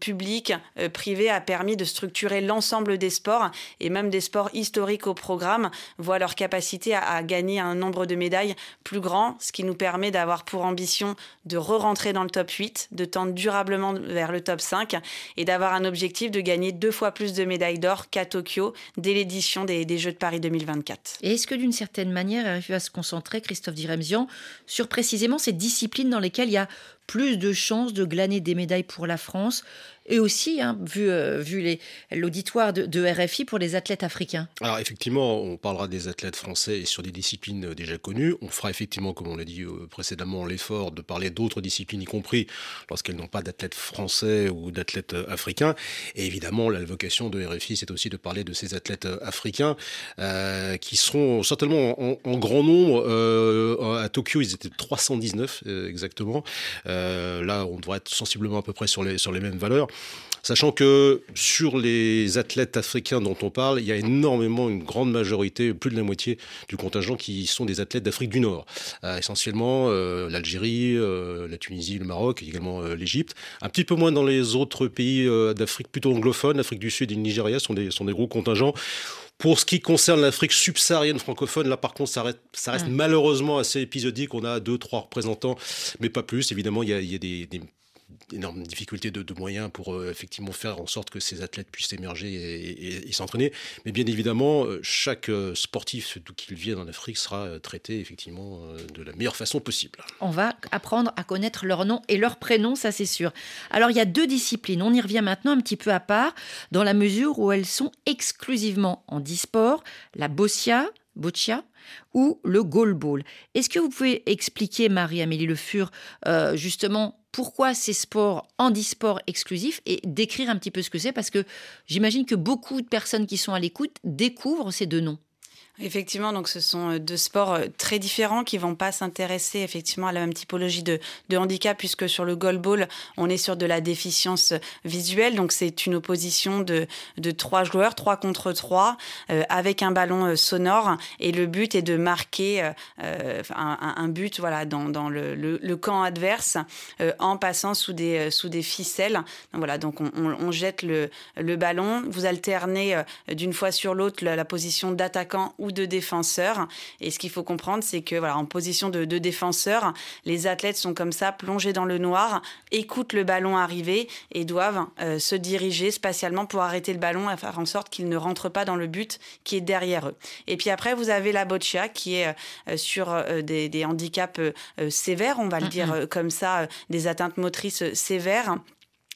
publics, privés, a permis de structurer l'ensemble des sports et même des sports historiques au programme, voient leur capacité à, gagner un nombre de médailles plus grand, ce qui nous permet d'avoir pour ambition de re-rentrer dans le top 8, de tendre durablement vers le top 5 et d'avoir un objectif de gagner deux fois plus de médailles d'or qu'à Tokyo dès l'édition des, Jeux de Paris 2024. Et est-ce que d'une certaine manière, RFU se concentrer, Christophe Diremzian, sur précisément ces disciplines dans lesquelles il y a plus de chances de glaner des médailles pour la France et aussi, hein, vu, euh, l'auditoire de, RFI pour les athlètes africains Alors effectivement, on parlera des athlètes français sur des disciplines euh, déjà connues. On fera effectivement, comme on l'a dit euh, précédemment, l'effort de parler d'autres disciplines, y compris lorsqu'elles n'ont pas d'athlètes français ou d'athlètes africains. Et évidemment, la vocation de RFI, c'est aussi de parler de ces athlètes africains qui seront certainement en, grand nombre. à Tokyo, ils étaient 319 exactement. là, on devrait être sensiblement à peu près sur les mêmes valeurs. Sachant que sur les athlètes africains dont on parle, il y a énormément, une grande majorité, plus de la moitié du contingent qui sont des athlètes d'Afrique du Nord. Euh, essentiellement euh, l'Algérie, euh, la Tunisie, le Maroc, également l'Égypte. Un petit peu moins dans les autres pays d'Afrique plutôt anglophone, l'Afrique du Sud et le Nigeria sont des, sont des gros contingents. Pour ce qui concerne l'Afrique subsaharienne francophone, là par contre, ça reste, ça reste malheureusement assez épisodique. On a deux, trois représentants, mais pas plus. Évidemment, il y a, il y a des, des énorme difficulté de, moyens pour euh, effectivement faire en sorte que ces athlètes puissent émerger et, s'entraîner. Mais bien évidemment, euh, chaque euh, sportif, d'où qu'il vienne en Afrique, sera traité effectivement de la meilleure façon possible. On va apprendre à connaître leur nom et leur prénom, ça c'est sûr. Alors il y a deux disciplines, on y revient maintenant un petit peu à part, dans la mesure où elles sont exclusivement en disport, la boccia, boccia ou le goalball. Est-ce que vous pouvez expliquer, Marie-Amélie Le Fur, justement pourquoi ces sports handisport exclusifs et décrire un petit peu ce que c'est parce que j'imagine que beaucoup de personnes qui sont à l'écoute découvrent ces deux noms. Effectivement, donc ce sont euh, deux sports euh, très différents qui vont pas s'intéresser effectivement à la même typologie de, handicap puisque sur le goalball, on est sur de la déficience visuelle. Donc c'est une opposition de, trois joueurs, trois contre trois, euh, avec un ballon sonore. Et le but est de marquer un, but voilà dans, le, camp adverse en passant sous des sous des ficelles. Voilà, donc on, jette le, ballon. Vous alternez d'une fois sur l'autre la, la position d'attaquant ou de défenseurs. Et ce qu'il faut comprendre, c'est que voilà, en position de, de défenseur, les athlètes sont comme ça, plongés dans le noir, écoutent le ballon arriver et doivent euh, se diriger spatialement pour arrêter le ballon et faire en sorte qu'il ne rentre pas dans le but qui est derrière eux. Et puis après, vous avez la boccia qui est euh, sur euh, des, des, handicaps sévères, on va le dire comme ça, des atteintes motrices sévères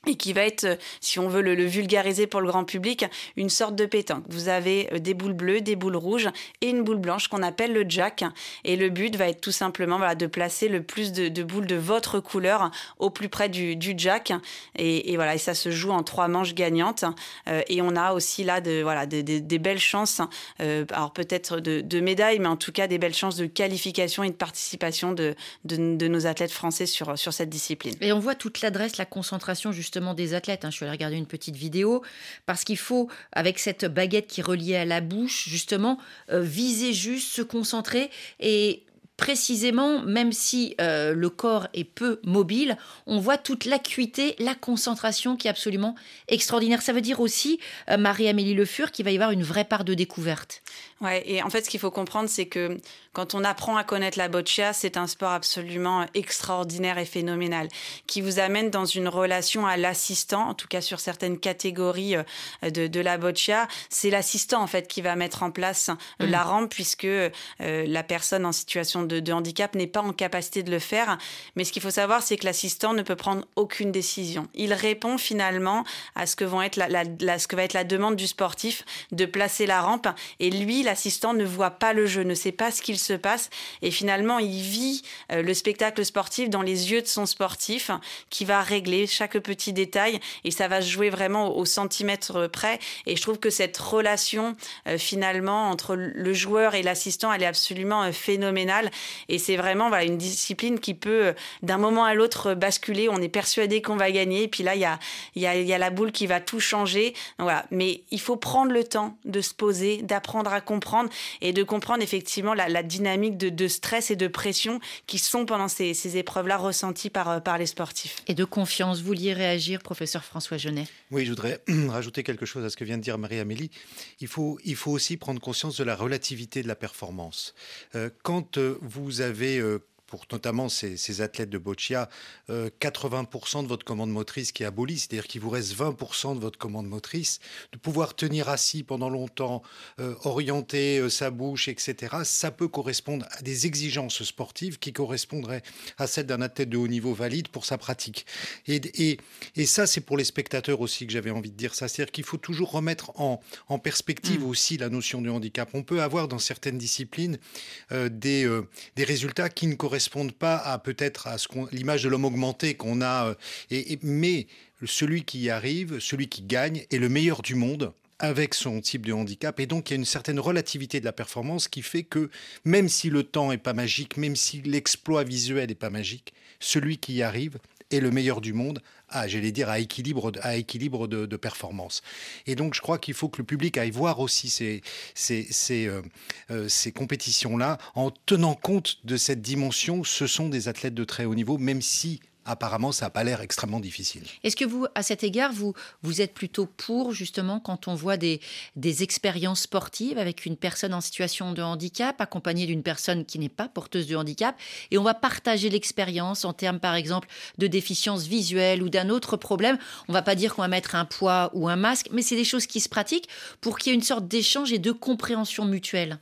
et qui va être, euh, si on veut le, vulgariser pour le grand public, une sorte de pétanque. Vous avez euh, des boules bleues, des boules rouges et une boule blanche qu'on appelle le jack. Et le but va être tout simplement voilà, de placer le plus de, boules de votre couleur au plus près du, jack. Et, voilà, et ça se joue en trois manches gagnantes. Euh, et on a aussi là voilà, des belles chances, alors peut-être de, médailles, mais en tout cas des belles chances de qualification et de participation de, nos athlètes français sur, cette discipline. Et on voit toute l'adresse, la concentration des athlètes. Hein. Je suis allée regarder une petite vidéo parce qu'il faut, avec cette baguette qui est reliée à la bouche, justement, euh, viser juste, se concentrer et précisément, même si euh, le corps est peu mobile, on voit toute l'acuité, la concentration qui est absolument extraordinaire. Ça veut dire aussi, euh, Marie-Amélie Le Fur, qu'il va y avoir une vraie part de découverte. Ouais, et en fait, ce qu'il faut comprendre, c'est que quand on apprend à connaître la boccia, c'est un sport absolument extraordinaire et phénoménal qui vous amène dans une relation à l'assistant, en tout cas sur certaines catégories euh, de, de la boccia. C'est l'assistant, en fait, qui va mettre en place euh, mm. la rampe puisque euh, la personne en situation de, de handicap n'est pas en capacité de le faire. Mais ce qu'il faut savoir, c'est que l'assistant ne peut prendre aucune décision. Il répond finalement à ce que, vont être la, la, ce que va être la demande du sportif de placer la rampe. Et lui, l'assistant, ne voit pas le jeu, ne sait pas ce qu'il se passe. Et finalement, il vit euh, le spectacle sportif dans les yeux de son sportif qui va régler chaque petit détail. Et ça va se jouer vraiment au, centimètre près. Et je trouve que cette relation, euh, finalement, entre le joueur et l'assistant, elle est absolument euh, phénoménale. Et c'est vraiment voilà, une discipline qui peut, d'un moment à l'autre, basculer. On est persuadé qu'on va gagner. Et puis là, il y a, y, a, y a la boule qui va tout changer. voilà. Mais il faut prendre le temps de se poser, d'apprendre à comprendre et de comprendre effectivement la, la dynamique de, de, stress et de pression qui sont pendant ces, ces épreuves-là ressenties par, euh, par les sportifs. Et de confiance. Vous vouliez réagir, professeur François Genet? Oui, je voudrais rajouter quelque chose à ce que vient de dire Marie-Amélie. Il faut, il faut aussi prendre conscience de la relativité de la performance. Euh, quand euh, vous avez euh, pour notamment ces, ces, athlètes de boccia, euh, 80% de votre commande motrice qui est abolie, c'est-à-dire qu'il vous reste 20% de votre commande motrice, de pouvoir tenir assis pendant longtemps, euh, orienter euh, sa bouche, etc., ça peut correspondre à des exigences sportives qui correspondraient à celles d'un athlète de haut niveau valide pour sa pratique. Et, et, et ça, c'est pour les spectateurs aussi que j'avais envie de dire ça, c'est-à-dire qu'il faut toujours remettre en, en perspective mmh. aussi la notion du handicap. On peut avoir dans certaines disciplines euh, des, euh, des résultats qui ne correspondent correspondent pas à peut-être à ce qu'on, l'image de l'homme augmenté qu'on a. Et, et, mais celui qui y arrive, celui qui gagne, est le meilleur du monde avec son type de handicap. Et donc, il y a une certaine relativité de la performance qui fait que, même si le temps n'est pas magique, même si l'exploit visuel n'est pas magique, celui qui y arrive est le meilleur du monde à, j'allais dire, à équilibre, à équilibre de, performance. Et donc, je crois qu'il faut que le public aille voir aussi ces, ces, ces, euh, euh, ces compétitions-là en tenant compte de cette dimension. Ce sont des athlètes de très haut niveau, même si apparemment, ça n'a pas l'air extrêmement difficile. Est-ce que vous, à cet égard, vous, vous êtes plutôt pour, justement, quand on voit des, des expériences sportives avec une personne en situation de handicap, accompagnée d'une personne qui n'est pas porteuse de handicap, et on va partager l'expérience en termes, par exemple, de déficience visuelle ou d'un autre problème? On ne va pas dire qu'on va mettre un poids ou un masque, mais c'est des choses qui se pratiquent pour qu'il y ait une sorte d'échange et de compréhension mutuelle.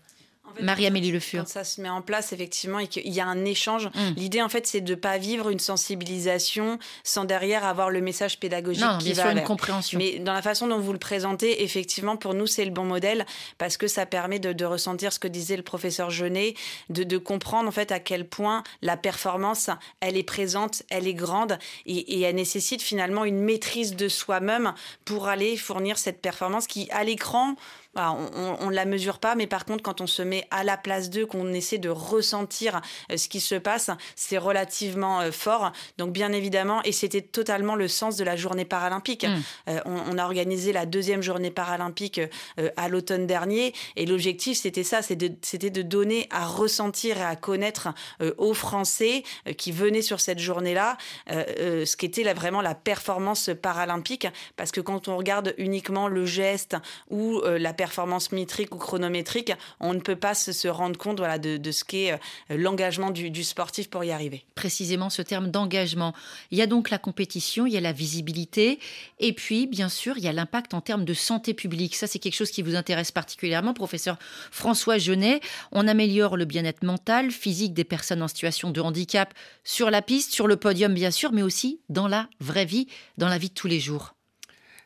Marie-Amélie Le Fur. Quand ça se met en place, effectivement, et qu'il y a un échange, mmh. l'idée, en fait, c'est de ne pas vivre une sensibilisation sans derrière avoir le message pédagogique non, qui bien va sûr, une compréhension. Mais dans la façon dont vous le présentez, effectivement, pour nous, c'est le bon modèle parce que ça permet de, de, ressentir ce que disait le professeur Jeunet, de, de, comprendre, en fait, à quel point la performance, elle est présente, elle est grande et, et elle nécessite finalement une maîtrise de soi-même pour aller fournir cette performance qui, à l'écran, voilà, on ne la mesure pas, mais par contre, quand on se met à la place d'eux, qu'on essaie de ressentir euh, ce qui se passe, c'est relativement euh, fort. Donc, bien évidemment, et c'était totalement le sens de la journée paralympique. Mmh. Euh, on, on, a organisé la deuxième journée paralympique euh, à l'automne dernier, et l'objectif, c'était ça, c'était de, de, donner à ressentir et à connaître euh, aux Français qui venaient sur cette journée-là ce qu'était la, vraiment la performance paralympique, parce que quand on regarde uniquement le geste ou la performance métrique ou chronométrique, on ne peut pas se, se rendre compte voilà, de, de ce qu'est euh, l'engagement du, du, sportif pour y arriver. Précisément ce terme d'engagement. Il y a donc la compétition, il y a la visibilité, et puis bien sûr, il y a l'impact en termes de santé publique. Ça, c'est quelque chose qui vous intéresse particulièrement, professeur François Genet. On améliore le bien-être mental, physique des personnes en situation de handicap sur la piste, sur le podium bien sûr, mais aussi dans la vraie vie, dans la vie de tous les jours.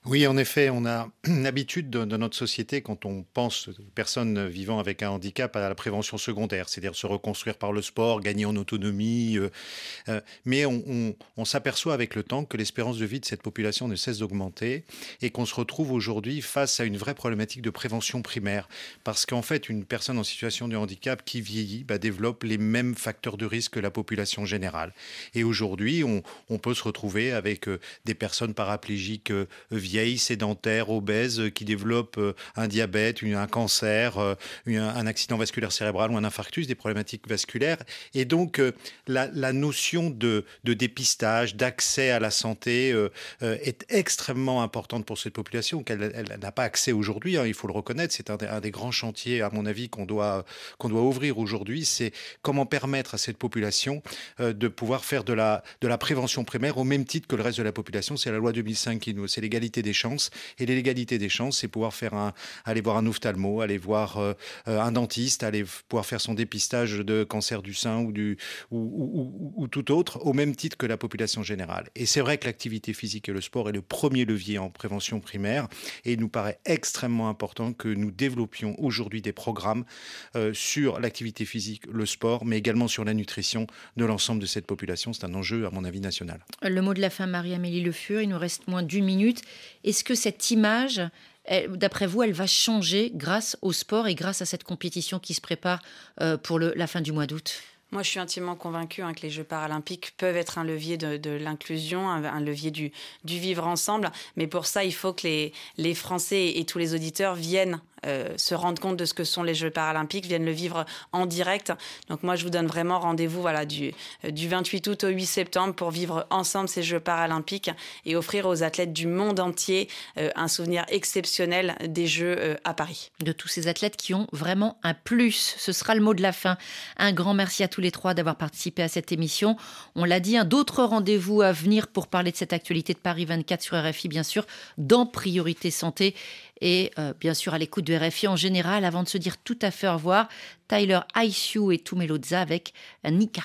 Oui, en effet, on a une habitude de, de, notre société, quand on pense aux personnes vivant avec un handicap, à la prévention secondaire, c'est-à-dire se reconstruire par le sport, gagner en autonomie. Euh, euh, mais on, s'aperçoit avec le temps que l'espérance de vie de cette population ne cesse d'augmenter et qu'on se retrouve aujourd'hui face à une vraie problématique de prévention primaire. Parce qu'en fait, une personne en situation de handicap qui vieillit bah, développe les mêmes facteurs de risque que la population générale. Et aujourd'hui, on, peut se retrouver avec euh, des personnes paraplégiques vieilles vieilles, sédentaires, obèses, qui développent un diabète, un cancer, un accident vasculaire cérébral ou un infarctus, des problématiques vasculaires. Et donc, la, notion de, dépistage, d'accès à la santé est extrêmement importante pour cette population, qu'elle n'a pas accès aujourd'hui, hein, il faut le reconnaître. C'est un, un, des grands chantiers, à mon avis, qu'on doit, qu'on doit ouvrir aujourd'hui. C'est comment permettre à cette population de pouvoir faire de la, de la prévention primaire au même titre que le reste de la population. C'est la loi 2005 qui nous, c'est l'égalité des chances. Et l'égalité des chances, c'est pouvoir faire un, aller voir un ophtalmo, aller voir euh, euh, un dentiste, aller pouvoir faire son dépistage de cancer du sein ou, du, ou, tout autre, au même titre que la population générale. Et c'est vrai que l'activité physique et le sport est le premier levier en prévention primaire. Et il nous paraît extrêmement important que nous développions aujourd'hui des programmes euh, sur l'activité physique, le sport, mais également sur la nutrition de l'ensemble de cette population. C'est un enjeu, à mon avis, national. Le mot de la fin, Marie-Amélie Le Fur, il nous reste moins d'une minute. Est-ce que cette image, d'après vous, elle va changer grâce au sport et grâce à cette compétition qui se prépare euh, pour la fin du mois d'août? Moi, je suis intimement convaincue hein, que les Jeux paralympiques peuvent être un levier de, l'inclusion, un, levier du, vivre ensemble. Mais pour ça, il faut que les Français et tous les auditeurs viennent euh, se rendre compte de ce que sont les Jeux paralympiques, viennent le vivre en direct. Donc moi, je vous donne vraiment rendez-vous voilà, du, euh, du 28 août au 8 septembre pour vivre ensemble ces Jeux paralympiques et offrir aux athlètes du monde entier euh, un souvenir exceptionnel des Jeux à Paris. De tous ces athlètes qui ont vraiment un plus. Ce sera le mot de la fin. Un grand merci à tous les trois d'avoir participé à cette émission. On l'a dit, un d'autres rendez-vous à venir pour parler de cette actualité de Paris 24 sur RFI, bien sûr, dans Priorité Santé et euh, bien sûr à l'écoute de RFI en général avant de se dire tout à fait au revoir. Tyler ICU et Tumelodza avec Nika.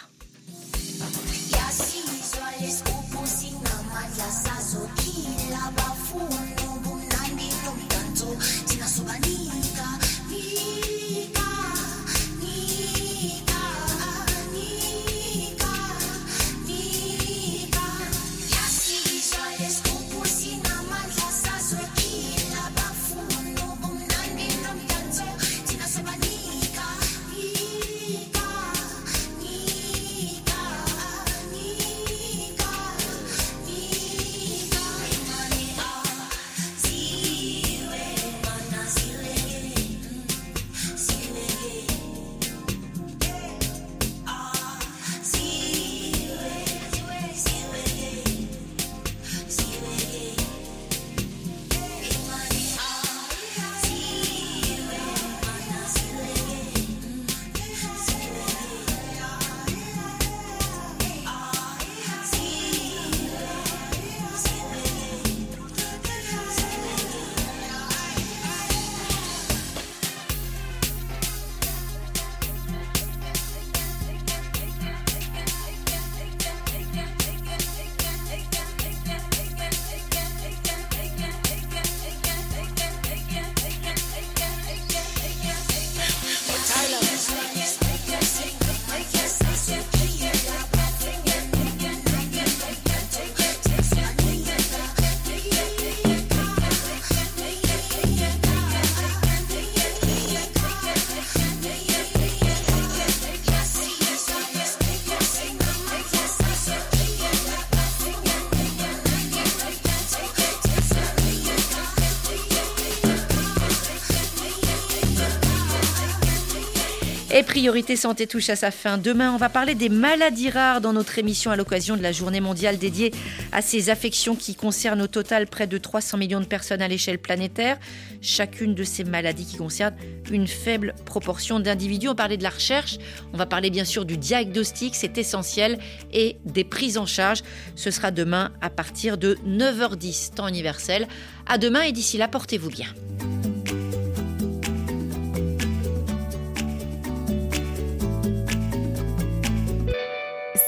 Et Priorité Santé touche à sa fin. Demain, on va parler des maladies rares dans notre émission à l'occasion de la journée mondiale dédiée à ces affections qui concernent au total près de 300 millions de personnes à l'échelle planétaire. Chacune de ces maladies qui concernent une faible proportion d'individus. On parlait de la recherche, on va parler bien sûr du diagnostic, c'est essentiel, et des prises en charge. Ce sera demain à partir de 9h10, temps universel. À demain et d'ici là, portez-vous bien.